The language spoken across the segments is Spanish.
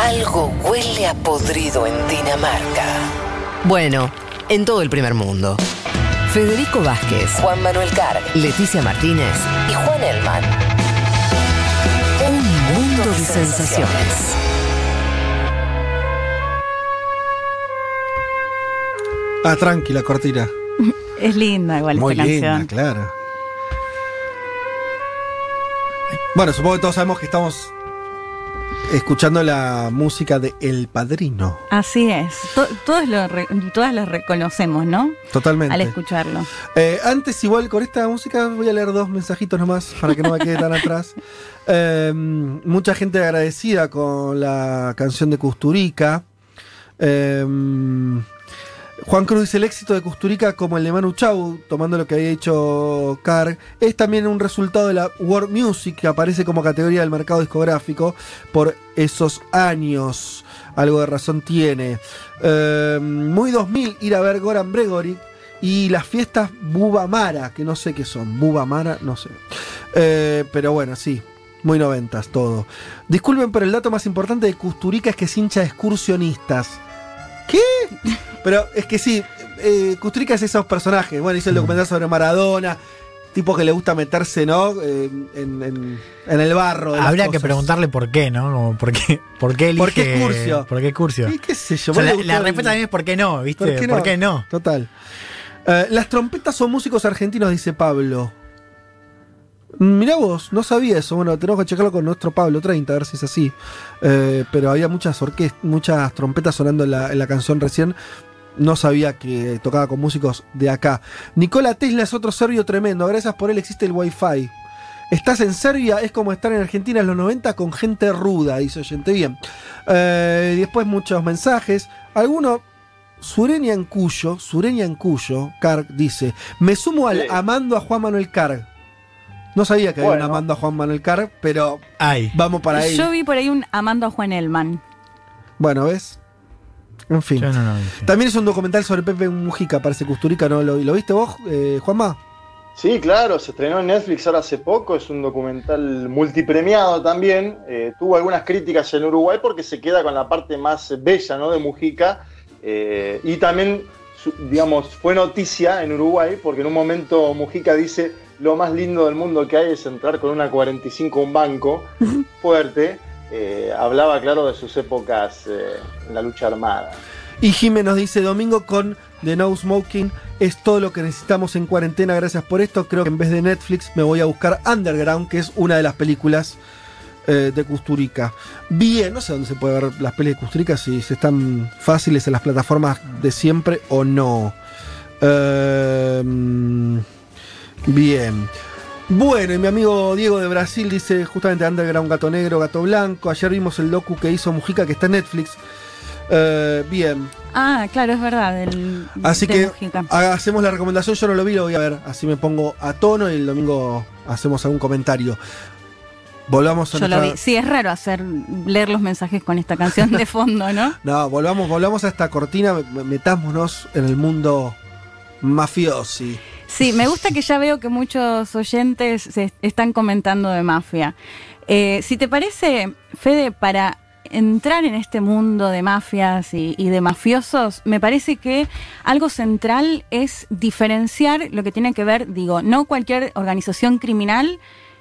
Algo huele a podrido en Dinamarca. Bueno, en todo el primer mundo. Federico Vázquez, Juan Manuel Carg, Leticia Martínez y Juan Elman. Un mundo de sensaciones. Ah, tranquila, cortina. Es linda igual Muy esta linda, canción. claro. Bueno, supongo que todos sabemos que estamos escuchando la música de El Padrino. Así es. To- todos lo todas lo reconocemos, ¿no? Totalmente. Al escucharlo. Eh, antes, igual con esta música, voy a leer dos mensajitos nomás para que no me quede tan atrás. Eh, mucha gente agradecida con la canción de Custurica. Eh, Juan Cruz dice: el éxito de Custurica, como el de Manu Chau, tomando lo que había hecho Carg, es también un resultado de la World Music, que aparece como categoría del mercado discográfico por esos años. Algo de razón tiene. Eh, muy 2000 ir a ver Goran Bregory y las fiestas Bubamara, que no sé qué son. Bubamara, no sé. Eh, pero bueno, sí. Muy noventas todo. Disculpen, pero el dato más importante de Custurica es que es hincha de excursionistas. ¿Qué? Pero es que sí, eh, Kusturica es esos personajes. Bueno, hizo el documental sobre Maradona, tipo que le gusta meterse, ¿no? Eh, en, en- en el barro. de las Habría que preguntarle por qué, ¿no? Como por qué, por qué elige. ¿Por qué Curcio? ¿Por qué Curcio? ¿Qué, qué sé yo? O sea, vos la, la respuesta también es por qué no, ¿viste? ¿Por qué no? ¿Por qué no? Total. Eh, las trompetas son músicos argentinos, dice Pablo. Mm, Mirá vos, no sabía eso. Bueno, tenemos que checarlo con nuestro Pablo 30, a ver si es así. Eh, pero había muchas orquestas, muchas trompetas sonando en la, en la canción recién. No sabía que tocaba con músicos de acá. Nicola Tesla es otro serbio tremendo. Gracias por él existe el Wi-Fi. Estás en Serbia, es como estar en Argentina en los 90 con gente ruda, dice oyente. Bien. Eh, después muchos mensajes. Alguno, Sureña en Cuyo, Sureña en Cuyo, Carg dice: Me sumo al Sí. amando a Juan Manuel Carg. No sabía que había Bueno. un amando a Juan Manuel Carg, pero Ay. vamos para ahí. Yo vi por ahí un amando a Juan Elman. Bueno, ¿ves? En fin. Yo no. También es un documental sobre Pepe Mujica, parece Custurica, ¿no? ¿Lo, lo viste vos, eh, Juanma? Sí, claro, se estrenó en Netflix ahora hace poco, es un documental multipremiado también. eh, tuvo algunas críticas en Uruguay porque se queda con la parte más bella ¿no? de Mujica. eh, y también, digamos, fue noticia en Uruguay porque en un momento Mujica dice: Lo más lindo del mundo que hay es entrar con una 45 a un banco fuerte. Eh, hablaba, claro, de sus épocas eh, en la lucha armada. Y Jimé nos dice, domingo con The No Smoking es todo lo que necesitamos en cuarentena, gracias por esto. Creo que en vez de Netflix me voy a buscar Underground, que es una de las películas eh, de Custurica. Bien, no sé dónde se puede ver las pelis de Custurica, si, están fáciles en las plataformas de siempre o no. Eh, bien. Bueno, y mi amigo Diego de Brasil dice justamente Underground Gato Negro, Gato Blanco. Ayer vimos el docu que hizo Mujica, que está en Netflix. Eh, bien, Ah, claro, es verdad. Del, Así de que Mujica. hacemos la recomendación, yo no lo vi, lo voy a ver, así me pongo a tono y el domingo hacemos algún comentario. Volvamos a Yo lo nuestra- vi. Sí, es raro hacer leer los mensajes con esta canción de fondo, ¿no? No, volvamos, volvamos a esta cortina, me- metámonos en el mundo mafiosi. Sí, me gusta que ya veo que muchos oyentes se están comentando de mafia. Eh, si te parece, Fede, para entrar en este mundo de mafias y, y de mafiosos, me parece que algo central es diferenciar lo que tiene que ver, digo, no cualquier organización criminal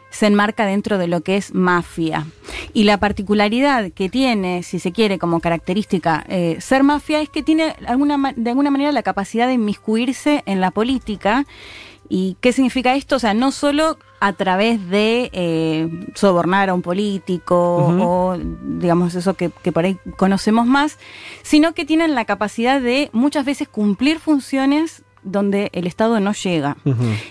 se enmarca dentro de lo que es mafia. Y la particularidad que tiene, si se quiere, como característica eh, ser mafia es que tiene alguna, de alguna manera la capacidad de inmiscuirse en la política. ¿Y qué significa esto? O sea, no solo a través de eh, sobornar a un político o, digamos, eso que, que por ahí conocemos más, sino que tienen la capacidad de muchas veces cumplir funciones donde el Estado no llega.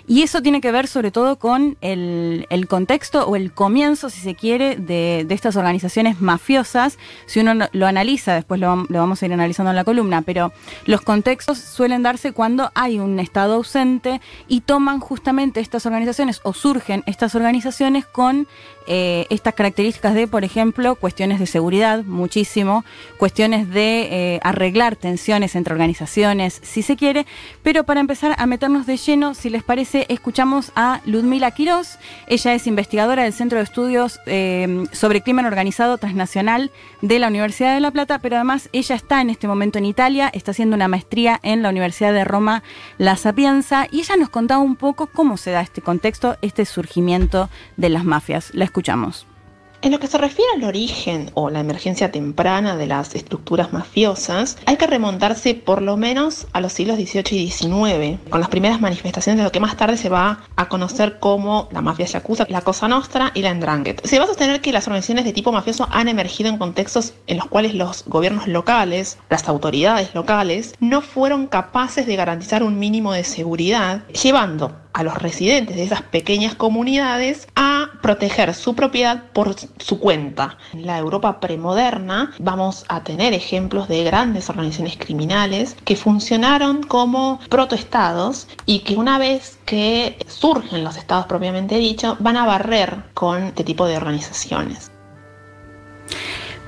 Y eso tiene que ver sobre todo con el, el contexto o el comienzo, si se quiere, de, de estas organizaciones mafiosas. Si uno no- lo analiza, después lo vamos a ir analizando en la columna, pero los contextos suelen darse cuando hay un Estado ausente y toman justamente estas organizaciones o surgen estas organizaciones con eh, estas características de, por ejemplo, cuestiones de seguridad, muchísimo, cuestiones de eh, arreglar tensiones entre organizaciones, si se quiere, pero para empezar a meternos de lleno, si les parece, escuchamos a Ludmila Quiroz. Ella es investigadora del Centro de Estudios eh, sobre Crimen Organizado Transnacional de la Universidad de La Plata, pero además ella está en este momento en Italia, está haciendo una maestría en la Universidad de Roma La Sapienza, y ella nos contaba un poco cómo se da este contexto, este surgimiento de las mafias. La escuchamos. En lo que se refiere al origen o la emergencia temprana de las estructuras mafiosas, hay que remontarse por lo menos a los siglos XVIII y XIX, con las primeras manifestaciones de lo que más tarde se va a conocer como la mafia yakuza, la Cosa Nostra y la Ndrangheta. Se va a sostener que las organizaciones de tipo mafioso han emergido en contextos en los cuales los gobiernos locales, las autoridades locales, no fueron capaces de garantizar un mínimo de seguridad, llevando a los residentes de esas pequeñas comunidades a proteger su propiedad por su cuenta. En la Europa premoderna vamos a tener ejemplos de grandes organizaciones criminales que funcionaron como protoestados y que una vez que surgen los estados propiamente dicho van a barrer con este tipo de organizaciones.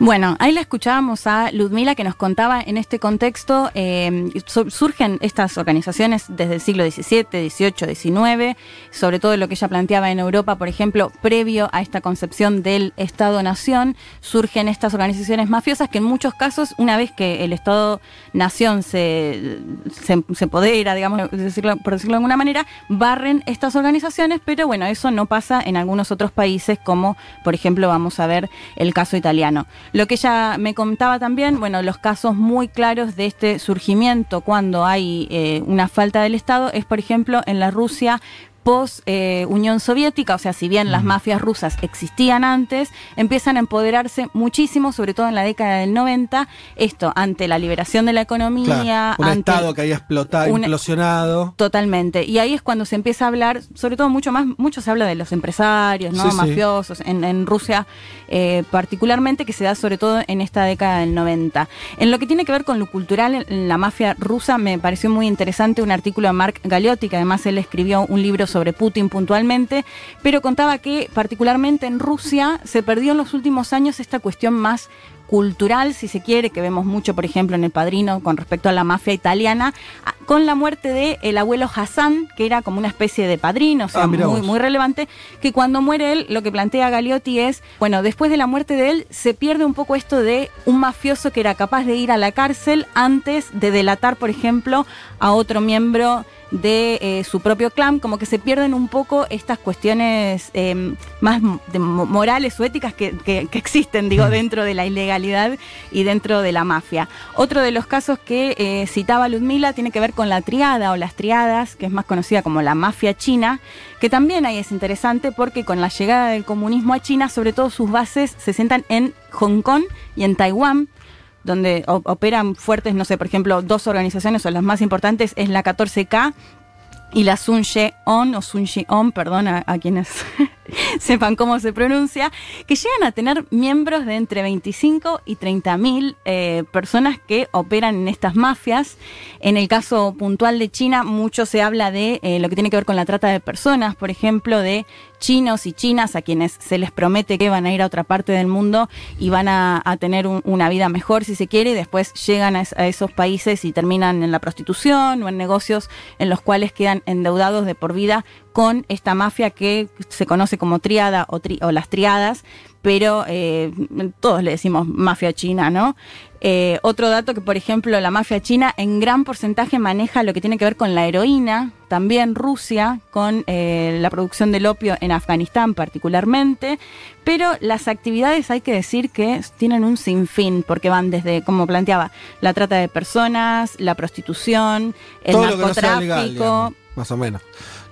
Bueno, ahí la escuchábamos a Ludmila que nos contaba en este contexto, eh, surgen estas organizaciones desde el siglo XVII, XVIII, XIX, sobre todo lo que ella planteaba en Europa, por ejemplo, previo a esta concepción del Estado-Nación, surgen estas organizaciones mafiosas que en muchos casos, una vez que el Estado-Nación se, se, se podera, digamos, decirlo, por decirlo de alguna manera, barren estas organizaciones, pero bueno, eso no pasa en algunos otros países como, por ejemplo, vamos a ver el caso italiano. Lo que ella me contaba también, bueno, los casos muy claros de este surgimiento cuando hay eh, una falta del Estado es, por ejemplo, en la Rusia post eh, Unión Soviética, o sea, si bien las mafias rusas existían antes, empiezan a empoderarse muchísimo, sobre todo en la década del 90, esto ante la liberación de la economía, un ante estado que había explotado, implosionado. Totalmente. Y ahí es cuando se empieza a hablar, sobre todo mucho más, mucho se habla de los empresarios, ¿no? Mafiosos, En, en, Rusia eh, particularmente, que se da sobre todo en esta década del 90. En lo que tiene que ver con lo cultural, en la mafia rusa me pareció muy interesante un artículo de Mark Galeotti, que además él escribió un libro sobre Putin puntualmente, pero contaba que particularmente en Rusia se perdió en los últimos años esta cuestión más cultural, si se quiere, que vemos mucho, por ejemplo, en El Padrino con respecto a la mafia italiana, con la muerte de el abuelo Hassan, que era como una especie de padrino, o sea, ah, muy, muy relevante, que cuando muere él, lo que plantea Galiotti es, bueno, después de la muerte de él, se pierde un poco esto de un mafioso que era capaz de ir a la cárcel antes de delatar, por ejemplo, a otro miembro de eh, su propio clan, como que se pierden un poco estas cuestiones eh, más morales o éticas que, existen, digo, dentro de la ilegalidad y dentro de la mafia. Otro de los casos que eh, citaba Ludmila tiene que ver con la triada o las triadas, que es más conocida como la mafia china, que también ahí es interesante porque con la llegada del comunismo a China, sobre todo sus bases se sientan en Hong Kong y en Taiwán donde operan fuertes, no sé, por ejemplo, dos organizaciones o las más importantes es la 14K y la Sun On o Sun On, perdón a, quienes sepan cómo se pronuncia, que llegan a tener miembros de entre 25 y 30 mil eh, personas que operan en estas mafias. En el caso puntual de China, mucho se habla de eh, lo que tiene que ver con la trata de personas, por ejemplo, de chinos y chinas a quienes se les promete que van a ir a otra parte del mundo y van a, tener una vida mejor si se quiere y después llegan a, esos países y terminan en la prostitución o en negocios en los cuales quedan endeudados de por vida con esta mafia que se conoce como triada o, o las triadas, pero eh, todos le decimos mafia china, ¿no? Eh, otro dato que, por ejemplo, la mafia china en gran porcentaje maneja lo que tiene que ver con la heroína, también Rusia, con eh, la producción del opio en Afganistán particularmente, pero las actividades hay que decir que tienen un sinfín, porque van desde, como planteaba, la trata de personas, la prostitución, el narcotráfico. más o menos.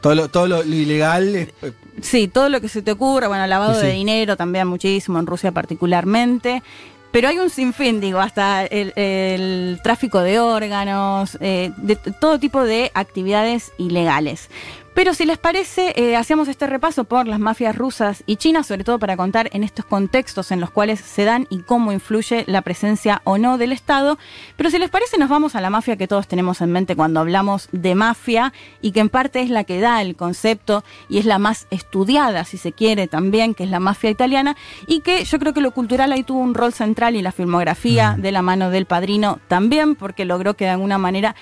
Todo lo, todo lo ilegal. Es... Eh, sí, todo lo que se te ocurra, bueno, lavado de dinero también muchísimo, en Rusia particularmente. Pero hay un sinfín, digo, hasta el, tráfico de órganos, eh, de todo tipo de actividades ilegales. Pero si les parece, eh, hacemos este repaso por las mafias rusas y chinas, sobre todo para contar en estos contextos en los cuales se dan y cómo influye la presencia o no del Estado. Pero si les parece, nos vamos a la mafia que todos tenemos en mente cuando hablamos de mafia y que en parte es la que da el concepto y es la más estudiada, si se quiere también, que es la mafia italiana, y que yo creo que lo cultural ahí tuvo un rol central y la filmografía de la mano del padrino también, porque logró que de alguna manera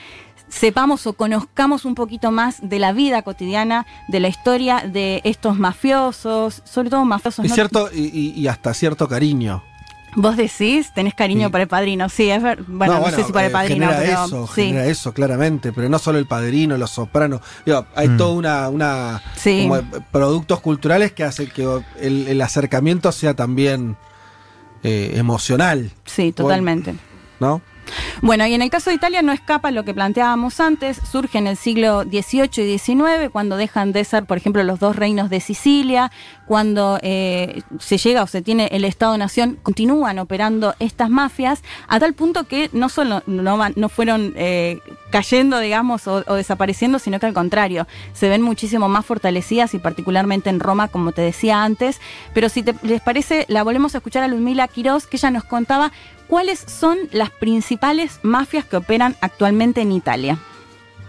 sepamos o conozcamos un poquito más de la vida cotidiana, de la historia de estos mafiosos, sobre todo mafiosos. Y, ¿no? cierto, y, hasta cierto cariño. Vos decís, tenés cariño Sí. por el padrino, sí, es ver, bueno, no, sé si por el eh, padrino, genera pero eso, sí. genera eso, claramente, pero no solo el padrino, los sopranos. Digo, hay Mm. toda una, una Sí. como, productos culturales que hacen que el, el acercamiento sea también eh, emocional, Sí, totalmente. ¿no? Bueno, y en el caso de Italia no escapa lo que planteábamos antes, surge en el siglo XVIII y XIX, cuando dejan de ser, por ejemplo, los dos reinos de Sicilia, cuando eh, se llega o se tiene el Estado-Nación, continúan operando estas mafias, a tal punto que no solo no, no fueron eh, cayendo, digamos, o, o desapareciendo, sino que al contrario, se ven muchísimo más fortalecidas y particularmente en Roma, como te decía antes. Pero si te- les parece, la volvemos a escuchar a Ludmila Quiroz, que ella nos contaba cuáles son las principales mafias que operan actualmente en Italia.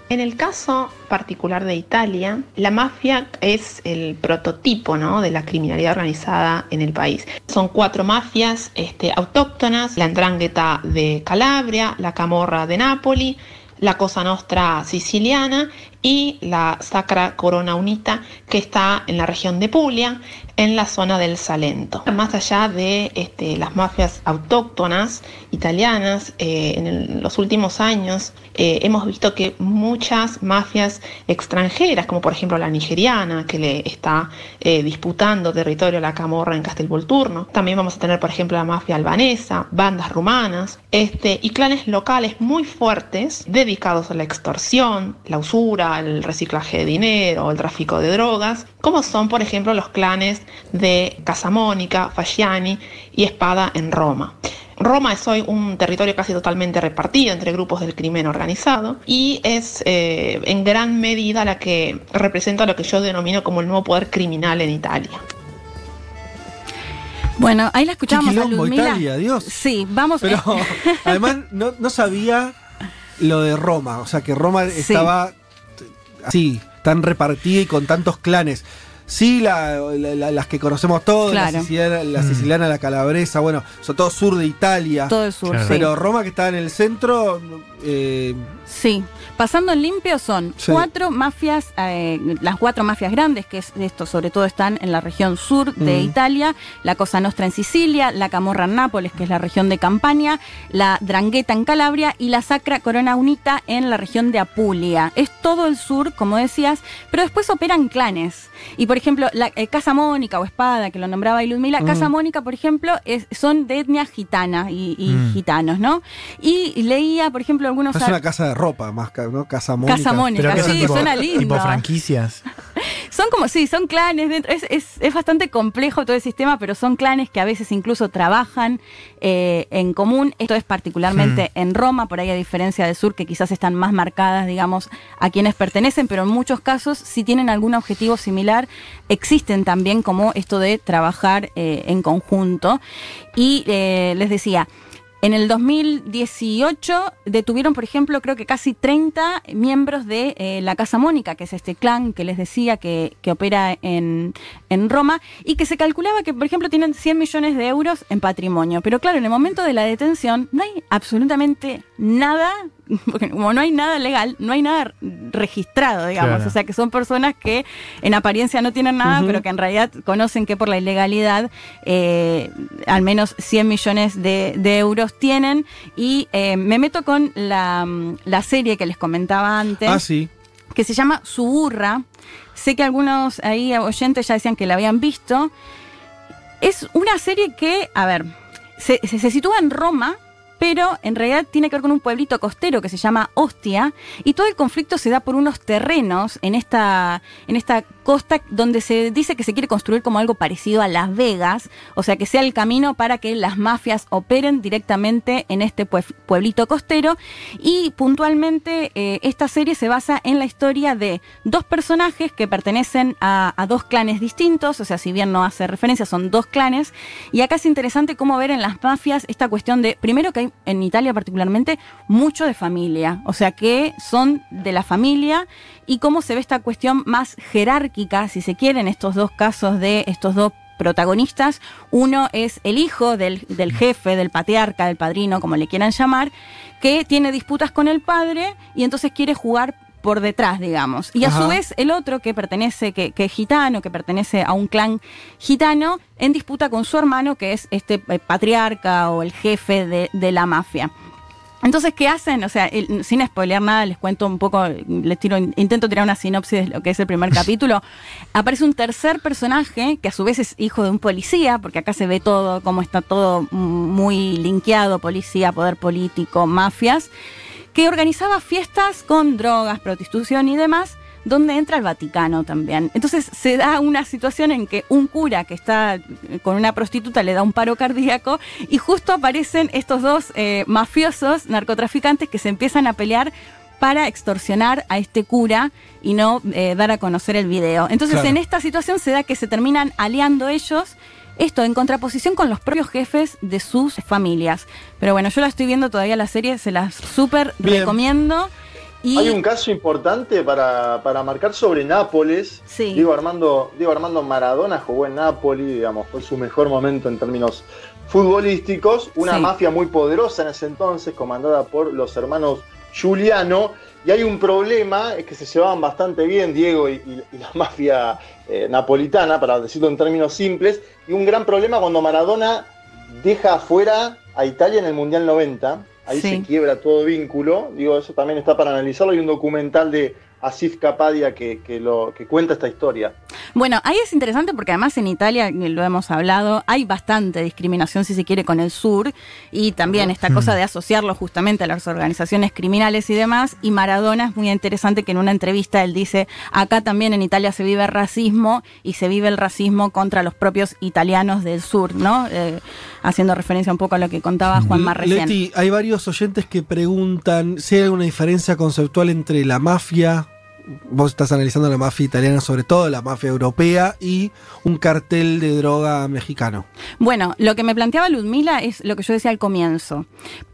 En el caso particular de Italia, la mafia es el prototipo ¿no? de la criminalidad organizada en el país. Son cuatro mafias este, autóctonas, la Ndrangheta de Calabria, la Camorra de Nápoli, la Cosa Nostra siciliana y la Sacra Corona Unita que está en la región de Puglia, en la zona del Salento. Más allá de este, las mafias autóctonas italianas, eh, en los últimos años eh, hemos visto que muchas mafias extranjeras, como por ejemplo la nigeriana, que le está eh, disputando territorio a la Camorra en Castelvolturno, también vamos a tener por ejemplo la mafia albanesa, bandas rumanas, este, y clanes locales muy fuertes dedicados a la extorsión, la usura, el reciclaje de dinero, el tráfico de drogas, como son por ejemplo los clanes de Casamónica, Fasciani y Espada en Roma. Roma es hoy un territorio casi totalmente repartido entre grupos del crimen organizado y es eh, en gran medida la que representa lo que yo denomino como el nuevo poder criminal en Italia. Bueno, ahí la Qué escuchamos a quilombo Ludmila. Italia, Dios. Sí, vamos. Pero además no, no sabía lo de Roma, o sea que Roma Sí. estaba así, tan repartida y con tantos clanes. Sí, la- la- la- las que conocemos todos, la, Claro. siciliana, la, Mm. siciliana, la calabresa, bueno, son todo sur de Italia. todo el sur, Claro. sí. Pero Roma que está en el centro, eh, Sí, pasando en limpio son Sí. cuatro mafias, eh, las cuatro mafias grandes, que es esto sobre todo están en la región sur de Mm. Italia, la Cosa Nostra en Sicilia, la Camorra en Nápoles, que es la región de Campania, la Drangheta en Calabria y la Sacra Corona Unita en la región de Apulia. Es todo el sur, como decías, pero después operan clanes. Y por ejemplo, la eh, Casa Mónica o Espada, que lo nombraba ahí Ludmila, Mm. Casa Mónica, por ejemplo, es- son de etnia gitana y, y Mm. gitanos, ¿no? Y leía, por ejemplo, algunos... es una casa de ropa, más que, ¿no? Casa Mónica. Casa Mónica, Pero que son sí, tipo, suena lindo. tipo franquicias. Son como, sí, son clanes dentro. Es, es, es bastante complejo todo el sistema, pero son clanes que a veces incluso trabajan eh, en común. Esto es particularmente en Roma, por ahí a diferencia del sur, que quizás están más marcadas, digamos, a quienes pertenecen, pero en muchos casos, si tienen algún objetivo similar, existen también como esto de trabajar eh, en conjunto. Y eh, les decía, en el 2018 detuvieron, por ejemplo, creo que casi 30 miembros de eh, la Casa Mónica, que es este clan que les decía que, opera en, en Roma, y que se calculaba que, por ejemplo, tienen 100 millones de euros en patrimonio. Pero claro, en el momento de la detención no hay absolutamente nada, porque como no hay nada legal, no hay nada registrado, digamos. Claro. O sea, que son personas que en apariencia no tienen nada, pero que en realidad conocen que por la ilegalidad eh, al menos 100 millones de, de euros tienen. Y eh, me meto con la, mm, la serie que les comentaba antes, Ah, sí. que se llama Suburra. Sé que algunos ahí oyentes ya decían que la habían visto. Es una serie que, a ver, se, se- se sitúa en Roma, pero en realidad tiene que ver con un pueblito costero que se llama Ostia, y todo el conflicto se da por unos terrenos en esta, en esta costa donde se dice que se quiere construir como algo parecido a Las Vegas, o sea que sea el camino para que las mafias operen directamente en este pue- pueblito costero, y puntualmente eh, esta serie se basa en la historia de dos personajes que pertenecen a, a dos clanes distintos, o sea, si bien no hace referencia, son dos clanes, y acá es interesante cómo ver en las mafias esta cuestión de, primero que hay en Italia particularmente, mucho de familia, o sea, que son de la familia y cómo se ve esta cuestión más jerárquica, si se quiere, en estos dos casos de estos dos protagonistas. Uno es el hijo del, del jefe, del patriarca, del padrino, como le quieran llamar, que tiene disputas con el padre y entonces quiere jugar por detrás, digamos. Y a su vez el otro que pertenece, que, que es gitano, que pertenece a un clan gitano, en disputa con su hermano, que es este eh, patriarca o el jefe de, de la mafia. Entonces, ¿qué hacen? O sea, el- sin spoilear nada, les cuento un poco, les tiro, intento tirar una sinopsis de lo que es el primer capítulo. Aparece un tercer personaje que a su vez es hijo de un policía, porque acá se ve todo, cómo está todo muy linkeado, policía, poder político, mafias, que organizaba fiestas con drogas, prostitución y demás, donde entra el Vaticano también. Entonces se da una situación en que un cura que está eh, con una prostituta le da un paro cardíaco y justo aparecen estos dos eh, mafiosos, narcotraficantes, que se empiezan a pelear para extorsionar a este cura y no eh, dar a conocer el video. Entonces Claro. en esta situación se da que se terminan aliando ellos. Esto en contraposición con los propios jefes de sus familias. Pero bueno, yo la estoy viendo todavía la serie, se las súper recomiendo. Y Hay un caso importante para, para marcar sobre Nápoles. Sí. Diego Armando, Diego Armando Maradona jugó en Nápoles, digamos, fue su mejor momento en términos futbolísticos. Una Sí. mafia muy poderosa en ese entonces, comandada por los hermanos Giuliano. Y hay un problema, es que se llevaban bastante bien Diego y, y- y la mafia eh, napolitana, para decirlo en términos simples. Y un gran problema cuando Maradona deja afuera a Italia en el Mundial 90. Ahí Sí. se quiebra todo vínculo. Digo, eso también está para analizarlo. Hay un documental de Asif Kapadia que, que lo, que cuenta esta historia. Bueno, ahí es interesante porque además en Italia, lo hemos hablado, hay bastante discriminación, si se quiere, con el sur y también esta cosa de asociarlo justamente a las organizaciones criminales y demás. Y Maradona es muy interesante que en una entrevista él dice, acá también en Italia se vive racismo y se vive el racismo contra los propios italianos del sur, ¿no? Eh, haciendo referencia un poco a lo que contaba Juanma recién. Leti, hay varios oyentes que preguntan si hay alguna diferencia conceptual entre la mafia, vos estás analizando la mafia italiana, sobre todo la mafia europea, y un cartel de droga mexicano. Bueno, lo que me planteaba Ludmila es lo que yo decía al comienzo.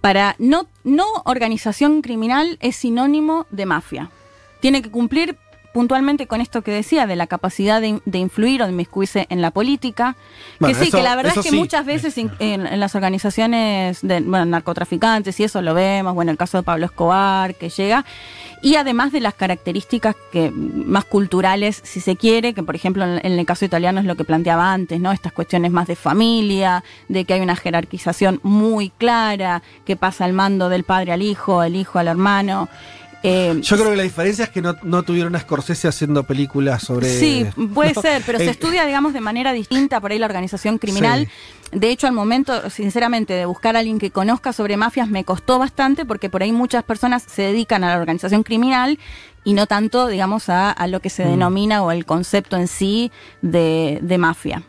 Para no, no organización criminal es sinónimo de mafia. Tiene que cumplir puntualmente con esto que decía, de la capacidad de, de influir o de inmiscuirse en la política. Bueno, que sí, eso- que la verdad es que sí. muchas veces in- en, en las organizaciones de bueno, narcotraficantes y eso lo vemos, bueno, el caso de Pablo Escobar que llega, y además de las características que más culturales, si se quiere, que por ejemplo en, en el caso italiano es lo que planteaba antes, ¿no? Estas cuestiones más de familia, de que hay una jerarquización muy clara, que pasa el mando del padre al hijo, el hijo al hermano. Eh, Yo creo que la diferencia es que no, no tuvieron a Scorsese haciendo películas sobre... Sí, puede ¿no? ser, pero se Eh, estudia, digamos, de manera distinta por ahí la organización criminal. De hecho, al momento, sinceramente, de buscar a alguien que conozca sobre mafias me costó bastante porque por ahí muchas personas se dedican a la organización criminal y no tanto, digamos, a, a lo que se denomina o el concepto en sí de, de mafia.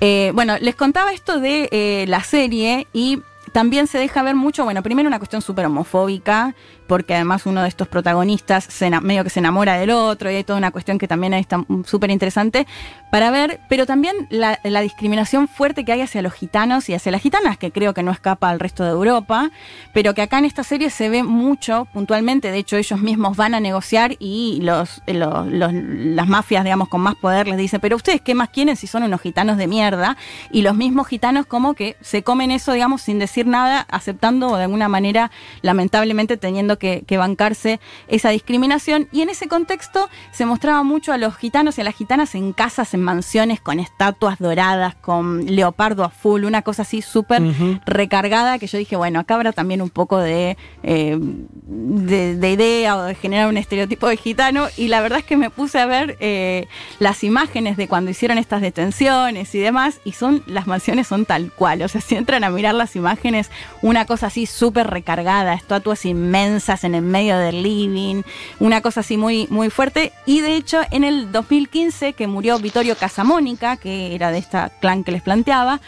Eh, bueno, les contaba esto de la serie y también se deja ver mucho, bueno, primero una cuestión súper homofóbica, porque además uno de estos protagonistas se, medio que se enamora del otro y hay toda una cuestión que también ahí está súper interesante para ver, pero también la, discriminación fuerte que hay hacia los gitanos y hacia las gitanas, que creo que no escapa al resto de Europa, pero que acá en esta serie se ve mucho puntualmente, de hecho ellos mismos van a negociar y los- las mafias, digamos, con más poder les dicen, pero ustedes qué más quieren si son unos gitanos de mierda, y los mismos gitanos como que se comen eso, digamos, sin decir nada, aceptando o de alguna manera, lamentablemente, teniendo que, que bancarse esa discriminación, y en ese contexto se mostraba mucho a los gitanos y a las gitanas en casas, en mansiones, con estatuas doradas, con leopardo a full, una cosa así súper recargada que yo dije, bueno, acá habrá también un poco de, eh, de, de idea o de generar un estereotipo de gitano. Y la verdad es que me puse a ver eh, las imágenes de cuando hicieron estas detenciones y demás y son las mansiones son tal cual, o sea, si entran a mirar las imágenes, una cosa así súper recargada, estatuas inmensas en el medio del living, una cosa así muy, muy fuerte y de hecho en el 2015 que murió Vittorio Casamónica, que era de esta clan que les planteaba,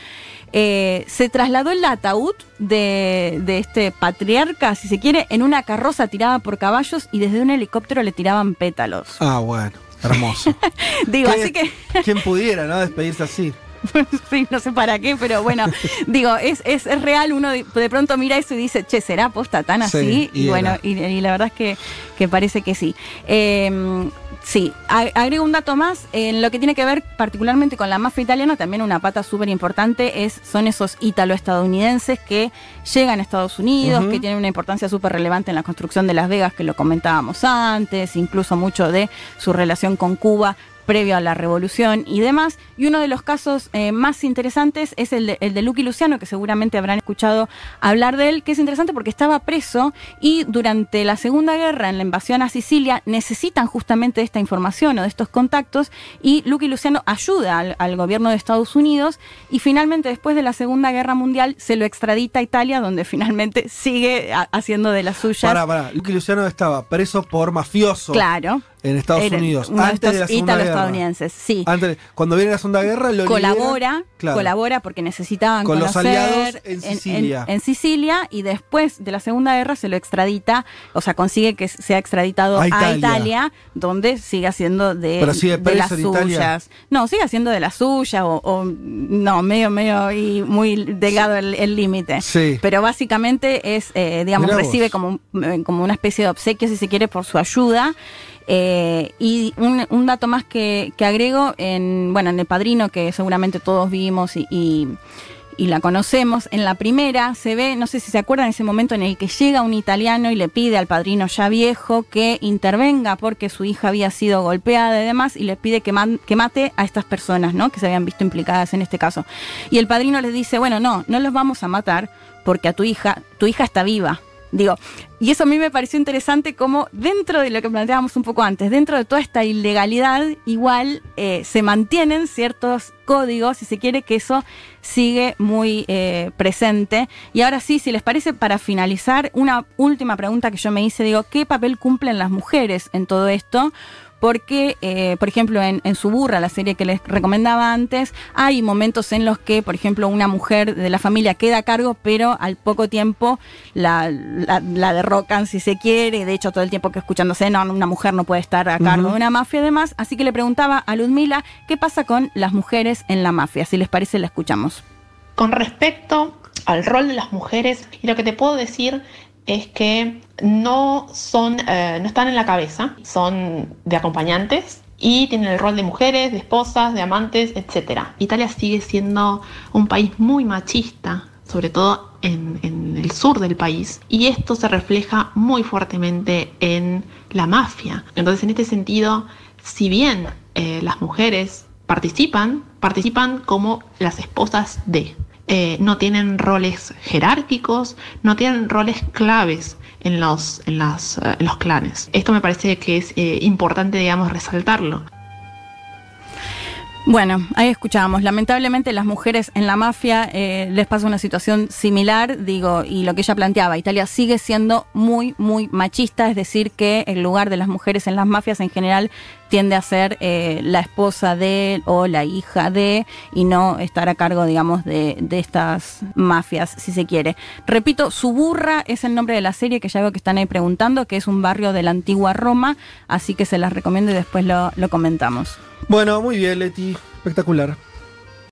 eh, se trasladó el ataúd de, de este patriarca, si se quiere, en una carroza tirada por caballos y desde un helicóptero le tiraban pétalos. Ah, bueno, hermoso. Digo, ¿Qué- así que ¿Quién pudiera, no? Despedirse así. sí, no sé para qué, pero bueno, digo, es, es, es, real, uno de, pronto mira eso y dice, che, ¿será posta tan así? y, bueno, y, la verdad es que, que parece que sí. Eh, Sí, agrego un dato más. En lo que tiene que ver particularmente con la mafia italiana, también una pata súper importante es, son esos ítalo-estadounidenses que llegan a Estados Unidos, que tienen una importancia súper relevante en la construcción de Las Vegas, que lo comentábamos antes, incluso mucho de su relación con Cuba previo a la revolución y demás. Y uno de los casos eh, más interesantes es el de, el de Lucky Luciano, que seguramente habrán escuchado hablar de él, que es interesante porque estaba preso y durante la Segunda Guerra, en la invasión a Sicilia, necesitan justamente esta información o de estos contactos y Lucky Luciano ayuda al, gobierno de Estados Unidos y finalmente después de la Segunda Guerra Mundial se lo extradita a Italia, donde finalmente sigue haciendo de las suyas. Para, para, Lucky Luciano estaba preso por mafioso. Claro. En Estados Unidos, antes de la Segunda Guerra. estadounidenses, sí. Antes, cuando viene la Segunda Guerra, lo colabora, colabora porque necesitaban con los aliados en Sicilia. En, Sicilia y después de la Segunda Guerra se lo extradita, o sea, consigue que sea extraditado a Italia, donde sigue haciendo de, las suyas. No, sigue haciendo de las suyas o, no, medio, medio y muy delgado el límite. Sí. Pero básicamente es, eh, digamos, recibe como, eh, como una especie de obsequio, si se quiere, por su ayuda. Eh, y un, dato más que, agrego, en, bueno, en El Padrino, que seguramente todos vimos y, la conocemos, en la primera se ve, no sé si se acuerdan, ese momento en el que llega un italiano y le pide al padrino ya viejo que intervenga porque su hija había sido golpeada y demás, y le pide que, que mate a estas personas, ¿no? Que se habían visto implicadas en este caso. Y el padrino le dice, bueno, no, no los vamos a matar porque a tu hija, tu hija está viva Digo, y eso a mí me pareció interesante como dentro de lo que planteábamos un poco antes, dentro de toda esta ilegalidad, igual eh, se mantienen ciertos códigos, si se quiere, que eso sigue muy eh, presente. Y ahora sí, si les parece, para finalizar, una última pregunta que yo me hice, digo, ¿qué papel cumplen las mujeres en todo esto? Porque, eh, por ejemplo, en, en Suburra, la serie que les recomendaba antes, hay momentos en los que, por ejemplo, una mujer de la familia queda a cargo, pero al poco tiempo la, la, derrocan, si se quiere, de hecho todo el tiempo que escuchándose, no, una mujer no puede estar a cargo de una mafia y demás, así que le preguntaba a Ludmila qué pasa con las mujeres en la mafia, si les parece la escuchamos. Con respecto al rol de las mujeres, y lo que te puedo decir es que no son, eh, no están en la cabeza, son de acompañantes y tienen el rol de mujeres, de esposas, de amantes, etc. Italia sigue siendo un país muy machista, sobre todo en, el sur del país, y esto se refleja muy fuertemente en la mafia. Entonces, en este sentido, si bien eh, las mujeres participan, participan como las esposas de, eh, no tienen roles jerárquicos, no tienen roles claves en los, en eh, los clanes. Esto me parece que es eh, importante, digamos, resaltarlo. Bueno, ahí escuchábamos. Lamentablemente las mujeres en la mafia eh, les pasa una situación similar, digo, y lo que ella planteaba, Italia sigue siendo muy, muy machista, es decir, que el lugar de las mujeres en las mafias en general tiende a ser eh, la esposa de o la hija de y no estar a cargo, digamos, de, de, estas mafias, si se quiere. Repito, Suburra es el nombre de la serie que ya veo que están ahí preguntando, que es un barrio de la antigua Roma, así que se las recomiendo y después lo, lo comentamos. Bueno, muy bien, Leti. Espectacular.